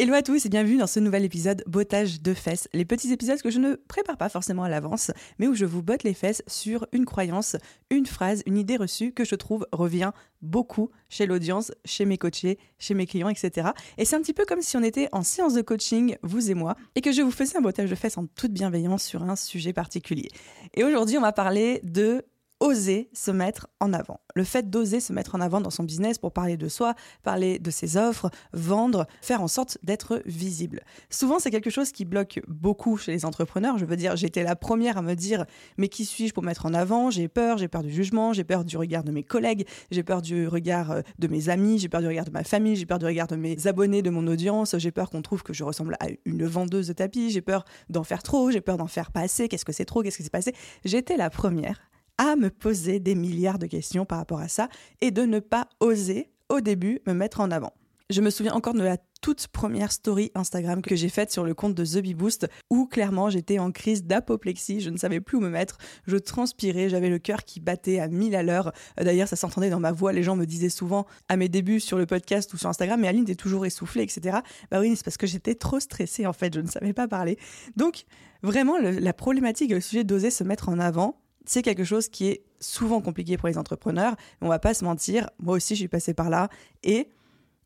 Hello à tous et bienvenue dans ce nouvel épisode Bottage de fesses. Les petits épisodes que je ne prépare pas forcément à l'avance, mais où je vous botte les fesses sur une croyance, une phrase, une idée reçue que je trouve revient beaucoup chez l'audience, chez mes coachés, chez mes clients, etc. Et c'est un petit peu comme si on était en séance de coaching, vous et moi, et que je vous faisais un bottage de fesses en toute bienveillance sur un sujet particulier. Et aujourd'hui, on va parler de oser se mettre en avant. Le fait d'oser se mettre en avant dans son business pour parler de soi, parler de ses offres, vendre, faire en sorte d'être visible. Souvent, c'est quelque chose qui bloque beaucoup chez les entrepreneurs. Je veux dire, j'étais la première à me dire, mais qui suis-je pour mettre en avant? J'ai peur, j'ai peur du jugement, j'ai peur du regard de mes collègues, j'ai peur du regard euh, de mes amis, j'ai peur du regard de ma famille, j'ai peur du regard de mes abonnés, de mon audience, j'ai peur qu'on trouve que je ressemble à une vendeuse de tapis, j'ai peur d'en faire trop, j'ai peur d'en faire pas assez, qu'est-ce que c'est trop, qu'est-ce que c'est passé? J'étais la première à me poser des milliards de questions par rapport à ça et de ne pas oser au début me mettre en avant. Je me souviens encore de la toute première story Instagram que j'ai faite sur le compte de The Bee Boost où clairement j'étais en crise d'apoplexie, je ne savais plus où me mettre, je transpirais, j'avais le cœur qui battait à mille à l'heure. D'ailleurs, ça s'entendait dans ma voix, les gens me disaient souvent à mes débuts sur le podcast ou sur Instagram, mais Aline, t'es toujours essoufflée, etc. Bah oui, c'est parce que j'étais trop stressée en fait, je ne savais pas parler. Donc, vraiment, la problématique, le sujet d'oser se mettre en avant, c'est quelque chose qui est souvent compliqué pour les entrepreneurs. On va pas se mentir, moi aussi je suis passée par là et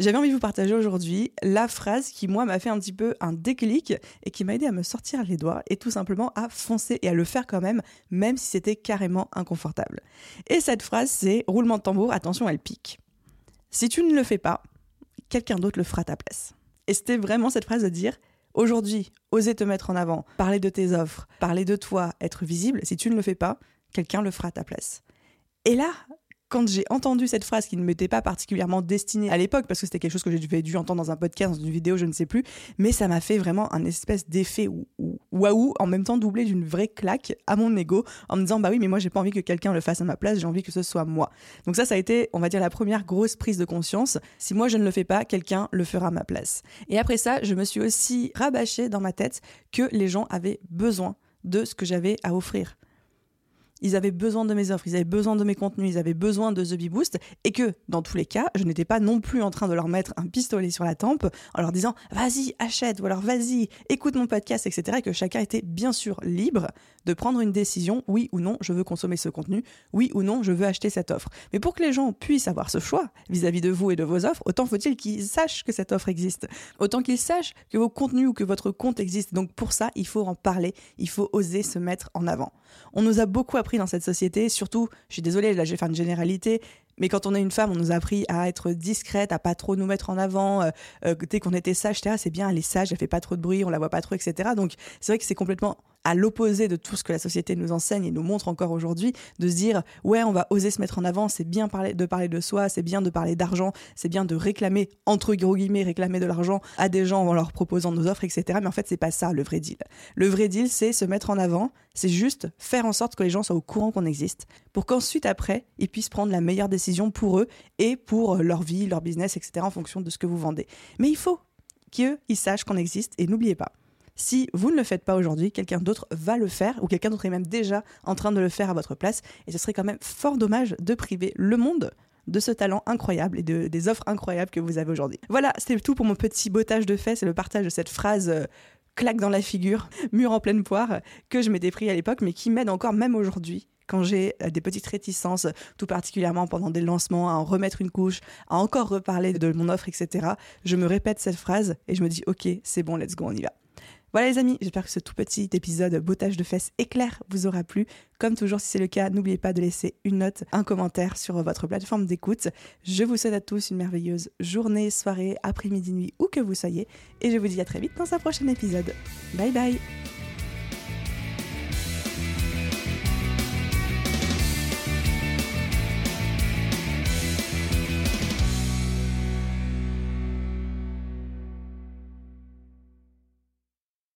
j'avais envie de vous partager aujourd'hui la phrase qui moi m'a fait un petit peu un déclic et qui m'a aidé à me sortir les doigts et tout simplement à foncer et à le faire quand même, même si c'était carrément inconfortable. Et cette phrase c'est roulement de tambour, attention elle pique. Si tu ne le fais pas, quelqu'un d'autre le fera à ta place. Et c'était vraiment cette phrase de dire Aujourd'hui, oser te mettre en avant, parler de tes offres, parler de toi, être visible, si tu ne le fais pas, quelqu'un le fera à ta place. Et là, quand j'ai entendu cette phrase qui ne m'était pas particulièrement destinée à l'époque, parce que c'était quelque chose que j'avais dû entendre dans un podcast, dans une vidéo, je ne sais plus, mais ça m'a fait vraiment un espèce d'effet waouh, en même temps doublé d'une vraie claque à mon ego, en me disant bah oui, mais moi j'ai pas envie que quelqu'un le fasse à ma place, j'ai envie que ce soit moi. Donc ça, ça a été, on va dire, la première grosse prise de conscience. Si moi je ne le fais pas, quelqu'un le fera à ma place. Et après ça, je me suis aussi rabâché dans ma tête que les gens avaient besoin de ce que j'avais à offrir ils avaient besoin de mes offres, ils avaient besoin de mes contenus, ils avaient besoin de The Bee Boost, et que dans tous les cas, je n'étais pas non plus en train de leur mettre un pistolet sur la tempe en leur disant vas-y, achète, ou alors vas-y, écoute mon podcast, etc. Et que chacun était bien sûr libre de prendre une décision, oui ou non, je veux consommer ce contenu, oui ou non, je veux acheter cette offre. Mais pour que les gens puissent avoir ce choix vis-à-vis de vous et de vos offres, autant faut-il qu'ils sachent que cette offre existe, autant qu'ils sachent que vos contenus ou que votre compte existe. Donc pour ça, il faut en parler, il faut oser se mettre en avant. On nous a beaucoup dans cette société, surtout, je suis désolée, là je vais faire une généralité, mais quand on est une femme, on nous a appris à être discrète, à pas trop nous mettre en avant. Euh, euh, dès qu'on était sage, c'est bien, elle est sage, elle fait pas trop de bruit, on la voit pas trop, etc. Donc c'est vrai que c'est complètement à l'opposé de tout ce que la société nous enseigne et nous montre encore aujourd'hui, de se dire ouais, on va oser se mettre en avant, c'est bien parler, de parler de soi, c'est bien de parler d'argent, c'est bien de réclamer entre gros guillemets réclamer de l'argent à des gens en leur proposant nos offres, etc. Mais en fait, c'est pas ça le vrai deal. Le vrai deal, c'est se mettre en avant, c'est juste faire en sorte que les gens soient au courant qu'on existe, pour qu'ensuite après ils puissent prendre la meilleure décision pour eux et pour leur vie, leur business, etc. en fonction de ce que vous vendez. Mais il faut qu'ils sachent qu'on existe et n'oubliez pas si vous ne le faites pas aujourd'hui, quelqu'un d'autre va le faire ou quelqu'un d'autre est même déjà en train de le faire à votre place. Et ce serait quand même fort dommage de priver le monde de ce talent incroyable et de, des offres incroyables que vous avez aujourd'hui. Voilà, c'était tout pour mon petit bottage de fesses et le partage de cette phrase euh, claque dans la figure, mur en pleine poire, que je m'étais pris à l'époque, mais qui m'aide encore même aujourd'hui quand j'ai euh, des petites réticences, tout particulièrement pendant des lancements, à en remettre une couche, à encore reparler de mon offre, etc., je me répète cette phrase et je me dis, ok, c'est bon, let's go, on y va. Voilà les amis, j'espère que ce tout petit épisode bottage de fesses éclair vous aura plu. Comme toujours, si c'est le cas, n'oubliez pas de laisser une note, un commentaire sur votre plateforme d'écoute. Je vous souhaite à tous une merveilleuse journée, soirée, après-midi, nuit, où que vous soyez. Et je vous dis à très vite dans un prochain épisode. Bye bye